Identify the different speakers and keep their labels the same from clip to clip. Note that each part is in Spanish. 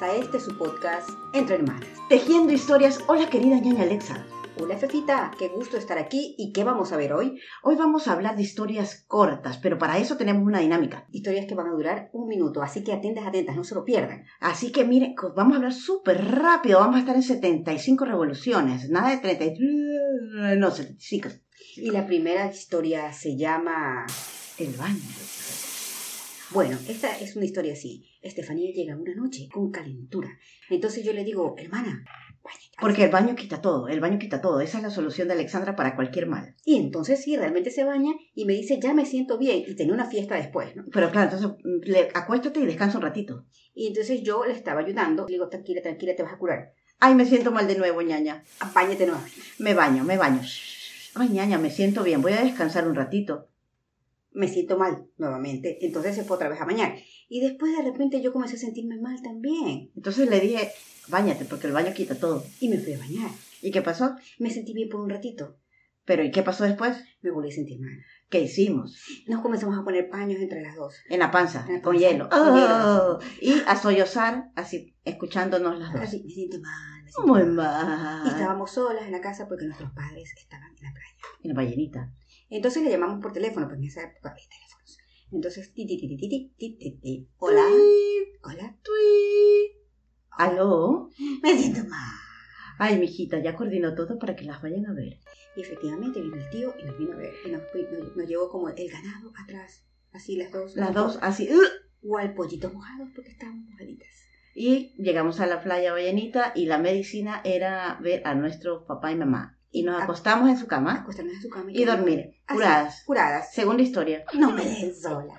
Speaker 1: bienvenidas a este su podcast Entre Hermanas.
Speaker 2: Tejiendo historias. Hola querida ñaña Alexa.
Speaker 1: Hola Fefita, qué gusto estar aquí y qué vamos a ver hoy.
Speaker 2: Hoy vamos a hablar de historias cortas, pero para eso tenemos una dinámica.
Speaker 1: Historias que van a durar un minuto, así que atentas, atentas, no se lo pierdan.
Speaker 2: Así que miren, vamos a hablar súper rápido. Vamos a estar en 75 revoluciones. Nada de 33. No, 75.
Speaker 1: Y la primera historia se llama...
Speaker 2: El baño.
Speaker 1: Bueno, esta es una historia así. Estefanía llega una noche con calentura. Entonces yo le digo, hermana, bañate".
Speaker 2: Porque el baño quita todo. El baño quita todo. Esa es la solución de Alexandra para cualquier mal.
Speaker 1: Y entonces sí, realmente se baña y me dice, ya me siento bien. Y tenía una fiesta después, ¿no?
Speaker 2: Pero claro, entonces mm, le, acuéstate y descansa un ratito.
Speaker 1: Y entonces yo le estaba ayudando. Le digo, tranquila, tranquila, te vas a curar.
Speaker 2: Ay, me siento mal de nuevo, ñaña.
Speaker 1: Báñate nuevamente.
Speaker 2: Me baño, me baño. Ay, ñaña, me siento bien. Voy a descansar un ratito.
Speaker 1: Me siento mal nuevamente. Entonces se fue otra vez a bañar. Y después de repente yo comencé a sentirme mal también.
Speaker 2: Entonces le dije, bañate, porque el baño quita todo.
Speaker 1: Y me fui a bañar.
Speaker 2: ¿Y qué pasó?
Speaker 1: Me sentí bien por un ratito.
Speaker 2: Pero ¿y qué pasó después?
Speaker 1: Me volví a sentir mal.
Speaker 2: ¿Qué hicimos?
Speaker 1: Nos comenzamos a poner paños entre las dos.
Speaker 2: En la panza,
Speaker 1: En la
Speaker 2: con
Speaker 1: panza,
Speaker 2: hielo.
Speaker 1: con hielo.
Speaker 2: Oh, y a sollozar, así, escuchándonos las dos.
Speaker 1: Así, me siento mal. Me siento
Speaker 2: Muy
Speaker 1: mal. Y
Speaker 2: mal.
Speaker 1: estábamos solas en la casa porque nuestros padres estaban en la playa.
Speaker 2: En la ballenita.
Speaker 1: Entonces le llamamos por teléfono, porque en esa época había teléfonos. Entonces, ti, ti, ti, ti, ti, ti, ti, ti. Hola. Hola.
Speaker 2: tuit. ¿Aló?
Speaker 1: Me siento mal.
Speaker 2: Ay, mijita, ya coordinó todo para que las vayan a ver.
Speaker 1: Y efectivamente vino el tío y nos vino a ver. Y nos, nos, nos llevó como el ganado atrás. Así las dos.
Speaker 2: Las dos así. ¡ugh!
Speaker 1: O al pollito mojado porque estábamos mojaditas.
Speaker 2: Y llegamos a la playa ballenita y la medicina era ver a nuestro papá y mamá. Y nos
Speaker 1: Ah.
Speaker 2: acostamos en su cama
Speaker 1: Acostarnos en su cama
Speaker 2: y dormir,
Speaker 1: Así,
Speaker 2: curadas.
Speaker 1: Curadas.
Speaker 2: Segunda historia.
Speaker 1: No me den sola.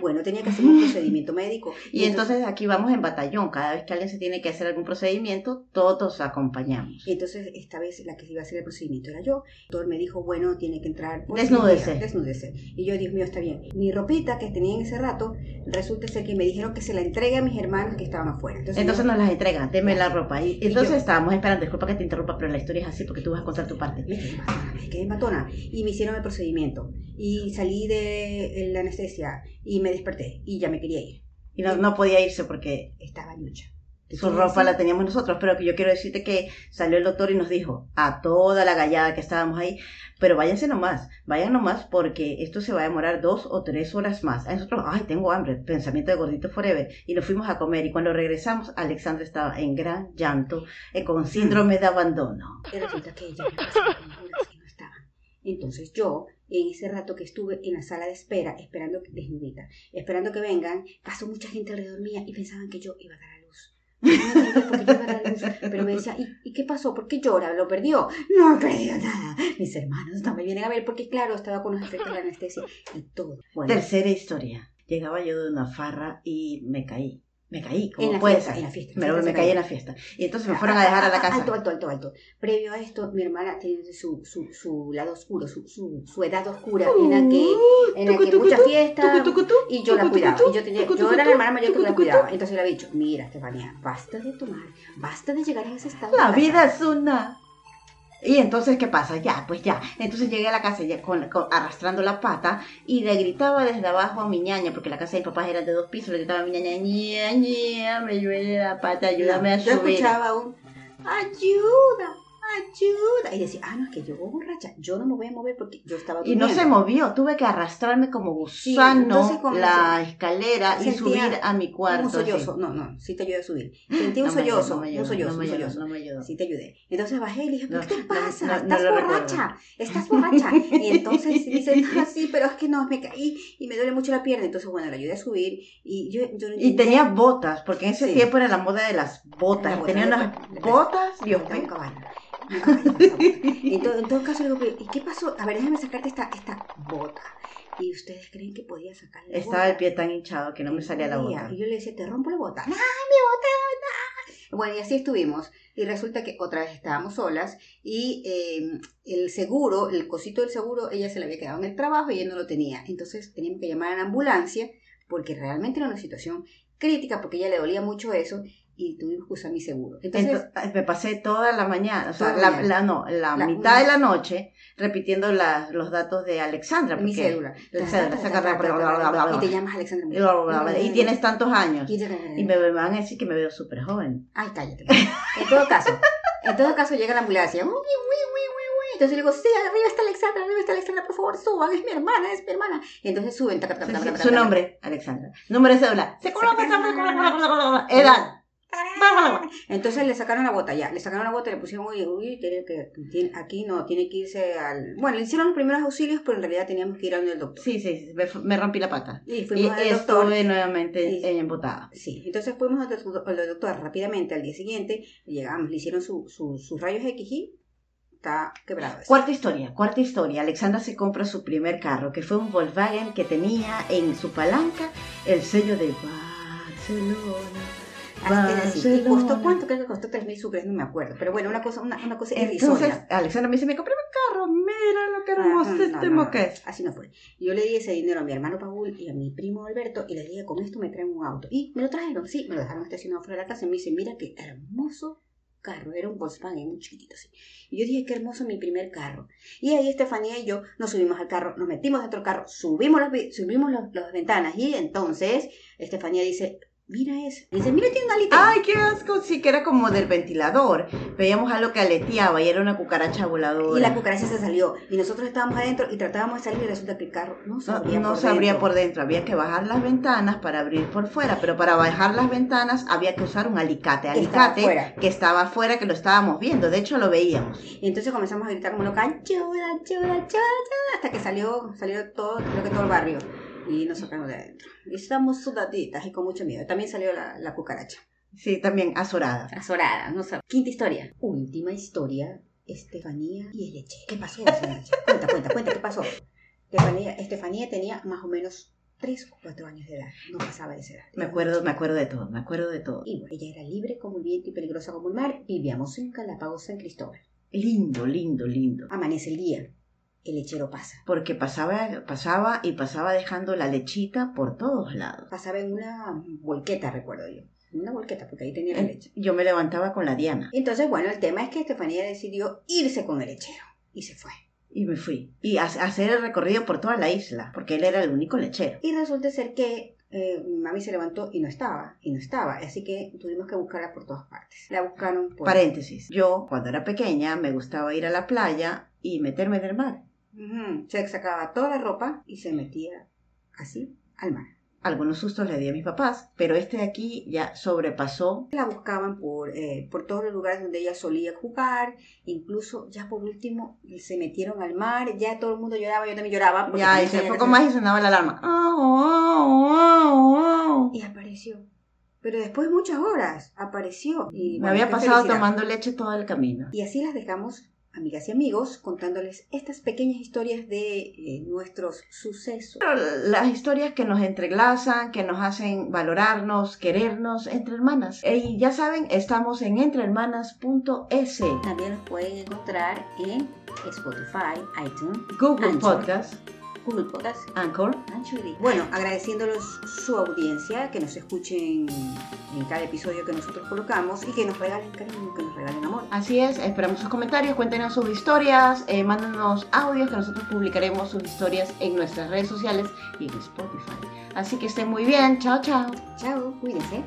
Speaker 1: Bueno, tenía que hacer un procedimiento médico.
Speaker 2: Y entonces aquí vamos en batallón. Cada vez que alguien se tiene que hacer algún procedimiento, todos acompañamos.
Speaker 1: Entonces, esta vez la que iba a hacer el procedimiento era yo. El doctor me dijo, bueno, tiene que entrar.
Speaker 2: Desnúdese.
Speaker 1: Desnúdese. Y yo, Dios mío, está bien. Mi ropita que tenía en ese rato, resulta ser que me dijeron que se la entregue a mis hermanos que estaban afuera. Entonces,
Speaker 2: Entonces
Speaker 1: yo-
Speaker 2: nos las entregan, deme la ropa. Y entonces
Speaker 1: yo-
Speaker 2: estábamos esperando, disculpa que te interrumpa, pero la historia es así porque tú vas a contar tu parte.
Speaker 1: me quedé matona, me quedé matona. Y me hicieron el procedimiento. Y salí de la anestesia y me desperté. Y ya me quería ir.
Speaker 2: Y no, no podía irse porque
Speaker 1: Estaba lucha. ¿Qué
Speaker 2: su ropa la teníamos nosotros. Pero que yo quiero decirte que salió el doctor y nos dijo a toda la gallada que estábamos ahí, pero váyanse nomás, vayan nomás porque esto se va a demorar dos o tres horas más. A nosotros, ay, tengo hambre, pensamiento de gordito forever. Y nos fuimos a comer y cuando regresamos, Alexandra estaba en gran llanto, eh, con síndrome de abandono.
Speaker 1: Y resulta que ella había pasado con horas que no estaban. Entonces yo, en ese rato que estuve en la sala de espera, esperando desnudita, esperando que vengan, pasó mucha gente alrededor mía y pensaban que yo iba a dar a luz. Pero me decía, ¿y, ¿y qué pasó? ¿Por qué llora? ¿Lo perdió? No perdió nada. Mis hermanos no me vienen a ver porque, claro, estaba con los efectos de la anestesia y todo.
Speaker 2: Tercera historia. Llegaba yo de una farra y me caí. Me caí, como
Speaker 1: en la
Speaker 2: puede
Speaker 1: fiesta,
Speaker 2: ser.
Speaker 1: en la fiesta.
Speaker 2: Me, me caí en la fiesta. Y entonces me fueron a dejar a la casa.
Speaker 1: Alto, alto, alto, alto. Previo a esto, mi hermana tiene su, su, su lado oscuro, su, su, su edad oscura, en la que, en la que mucha fiesta, y yo la cuidaba. Y yo, tenía, yo era la hermana mayor que la cuidaba. Entonces le había dicho, mira, Estefanía, basta de tomar, basta de llegar a ese estado.
Speaker 2: La
Speaker 1: casa".
Speaker 2: vida es una. Y entonces, ¿qué pasa? Ya, pues ya. Entonces llegué a la casa ya con, con- arrastrando la pata y le gritaba desde abajo a mi ñaña, porque la casa de mis papás era de dos pisos, le gritaba a mi ñaña, ña, ña, me duele la pata, ayúdame a
Speaker 1: yo
Speaker 2: subir.
Speaker 1: escuchaba un, ayuda, ayuda. Y decía, ah, no, es que llegó borracha. Yo no me voy a mover porque yo estaba
Speaker 2: Y no se movió, tuve que arrastrarme como gusano la escalera y subir a mi cuarto.
Speaker 1: Un sollozo. No, no, sí te ayudé a subir. Sentí un
Speaker 2: No
Speaker 1: sollozo,
Speaker 2: ayudó,
Speaker 1: un sollozo,
Speaker 2: no me
Speaker 1: un
Speaker 2: ayudó,
Speaker 1: sollozo.
Speaker 2: no me ayudó.
Speaker 1: Sí te ayudé. Entonces bajé y le dije, ¿pero
Speaker 2: No,
Speaker 1: qué te pasa? estás borracha, estás borracha. Y entonces dice, ah, sí, pero es que no, me caí y me duele mucho la pierna. Entonces, bueno, le ayudé a subir y yo, yo
Speaker 2: Y tenía botas, porque en ese
Speaker 1: Sí.
Speaker 2: tiempo era la moda de las botas.
Speaker 1: La bota,
Speaker 2: tenía unas botas, Dios mío.
Speaker 1: En, todo, en todo caso, le digo, "Pero, ¿y qué pasó? A ver, déjame sacarte esta, esta bota. ¿Y ustedes creen que podía sacarle la
Speaker 2: Estaba
Speaker 1: bota?
Speaker 2: el pie tan hinchado que no me salía la bota.
Speaker 1: Y yo le decía, te rompo la bota. ¡Ah, mi bota! no! Bueno, y así estuvimos. Y resulta que otra vez estábamos solas y eh, el seguro, el cosito del seguro, ella se le había quedado en el trabajo y ella no lo tenía. Entonces teníamos que llamar a la ambulancia porque realmente era una situación crítica porque a ella le dolía mucho eso y tuvimos que usar mi seguro. Entonces,
Speaker 2: Entonces, me pasé toda la mañana, o sea,
Speaker 1: la
Speaker 2: la,
Speaker 1: mañana.
Speaker 2: la- no, la,
Speaker 1: La-
Speaker 2: mitad de la noche repitiendo la- los datos de Alexandra.
Speaker 1: mi
Speaker 2: porque-
Speaker 1: cédula. Y te llamas Alexandra.
Speaker 2: Y, tienes tantos años.
Speaker 1: Y
Speaker 2: me van a decir que me veo súper joven.
Speaker 1: Ay, cállate. En todo caso, en todo caso llega la ambulancia. Uy, uy, uy. Entonces le digo, sí, arriba está Alexandra, arriba está Alexandra, por favor, suban, es mi hermana, es mi hermana. Y entonces suben,
Speaker 2: Su nombre, Alexandra. Número de cédula. Edad.
Speaker 1: Taca. Entonces le sacaron la bota ya, le sacaron la bota y le pusieron, uy, uy, tiene que, tiene- aquí no, tiene que irse al... Bueno, le hicieron los primeros auxilios, pero en realidad teníamos que ir a donde el doctor.
Speaker 2: Sí, sí, sí, me, me rompí la pata.
Speaker 1: Y
Speaker 2: Y
Speaker 1: fuimos al doctor.
Speaker 2: estuve nuevamente embotada.
Speaker 1: Sí, entonces fuimos al doc- al doctor rápidamente al día siguiente, llegamos, le hicieron su, su- sus rayos X y está quebrado.
Speaker 2: Cuarta historia, cuarta historia. Alexandra se compra su primer carro, que fue un Volkswagen que tenía en su palanca el sello de Barcelona.
Speaker 1: Así es así. ¿Y
Speaker 2: Barcelona.
Speaker 1: costó cuánto? Creo que costó 3.000 sucres, no me acuerdo. Pero bueno, una cosa, una, una cosa
Speaker 2: Entonces,
Speaker 1: irrisoria.
Speaker 2: Alexandra me dice, me compré un carro, mira lo que hermoso
Speaker 1: Ajá,
Speaker 2: este
Speaker 1: no, no, no,
Speaker 2: que es.
Speaker 1: Así no fue. Yo le di ese dinero a mi hermano Paul y a mi primo Alberto y les dije, con esto me traen un auto. Y me lo trajeron, sí, me lo dejaron estacionado fuera de la casa y me dicen, mira qué hermoso carro, era un Volkswagen, un chiquitito así. Y yo dije, qué hermoso mi primer carro. Y ahí Estefanía y yo nos subimos al carro, nos metimos dentro del carro, subimos las, subimos los- las ventanas y entonces Estefanía dice, mira eso. Dice, mira, tiene una alita.
Speaker 2: Ay, qué asco, sí que era como del ventilador. Veíamos algo que aleteaba y era una cucaracha voladora.
Speaker 1: Y la cucaracha se salió. Y nosotros estábamos adentro y tratábamos de salir y resulta que el carro no se abría
Speaker 2: no
Speaker 1: por
Speaker 2: se abría
Speaker 1: dentro.
Speaker 2: por dentro, había que bajar las ventanas para abrir por fuera, pero para bajar las ventanas había que usar un alicate,
Speaker 1: Que estaba
Speaker 2: alicate que estaba afuera, que lo estábamos viendo, de hecho lo veíamos.
Speaker 1: Y entonces comenzamos a gritar como loca, ayuda, ayuda, ayuda", hasta que salió, salió todo, creo que todo el barrio. Y nos sacamos de adentro. Y estamos sudaditas y con mucho miedo. También salió la, la cucaracha.
Speaker 2: Sí, también azorada.
Speaker 1: Azorada, no sé. Quinta historia. Última historia. Estefanía y el lechero. ¿Qué pasó? Cuenta, cuenta, cuenta, ¿qué pasó? Estefanía, Estefanía tenía más o menos 3 o 4 años de edad. No pasaba de esa edad.
Speaker 2: Me acuerdo, me acuerdo de todo, me acuerdo de todo.
Speaker 1: Y bueno, ella era libre como el viento y peligrosa como el mar. Vivíamos en Galápagos, San Cristóbal.
Speaker 2: Lindo, lindo, lindo.
Speaker 1: Amanece el día. El lechero pasa.
Speaker 2: Porque pasaba, pasaba y pasaba dejando la lechita por todos lados.
Speaker 1: Pasaba en una volqueta, recuerdo yo. Una volqueta, porque ahí tenía la leche.
Speaker 2: Yo me levantaba con la Diana
Speaker 1: Entonces, bueno, el tema es que Estefanía decidió irse con el lechero. Y se fue.
Speaker 2: y me fui. Y a- hacer el recorrido por toda la isla, porque él era el único lechero.
Speaker 1: Y resulta ser que eh, mi mami se levantó y no estaba. Y no estaba. Así que tuvimos que buscarla por todas partes. La buscaron por...
Speaker 2: Paréntesis. Yo, cuando era pequeña, me gustaba ir a la playa y meterme en el mar.
Speaker 1: Ujú. Se sacaba toda la ropa y se metía así al mar.
Speaker 2: Algunos sustos le di a mis papás, pero este de aquí ya sobrepasó.
Speaker 1: La buscaban por, eh, por todos los lugares donde ella solía jugar, incluso ya por último se metieron al mar, ya todo el mundo lloraba, yo también lloraba.
Speaker 2: Ya, y se
Speaker 1: que-
Speaker 2: más y sonaba la alarma. Au, au, au.
Speaker 1: Y apareció. Pero después de muchas horas apareció. Y,
Speaker 2: Me
Speaker 1: bueno,
Speaker 2: había pasado
Speaker 1: felicidad.
Speaker 2: tomando leche todo el camino.
Speaker 1: Y así las dejamos, amigas y amigos, contándoles estas pequeñas historias de eh, nuestros sucesos.
Speaker 2: Pero las historias que nos entrelazan, que nos hacen valorarnos, querernos entre hermanas. Y ya saben, estamos en entrehermanas.es,
Speaker 1: También los pueden encontrar en Spotify, iTunes,
Speaker 2: Google. Podcast,
Speaker 1: Google Podcast
Speaker 2: Anchor.
Speaker 1: Anchorly. Bueno, agradeciéndoles su audiencia, que nos escuchen en cada episodio que nosotros colocamos y que nos regalen cariño, que nos regalen amor.
Speaker 2: Así es, esperamos sus comentarios, cuéntenos sus historias, eh, mándenos audios que nosotros publicaremos sus historias en nuestras redes sociales y en Spotify. Así que estén muy bien, chao chao.
Speaker 1: Chao, cuídense.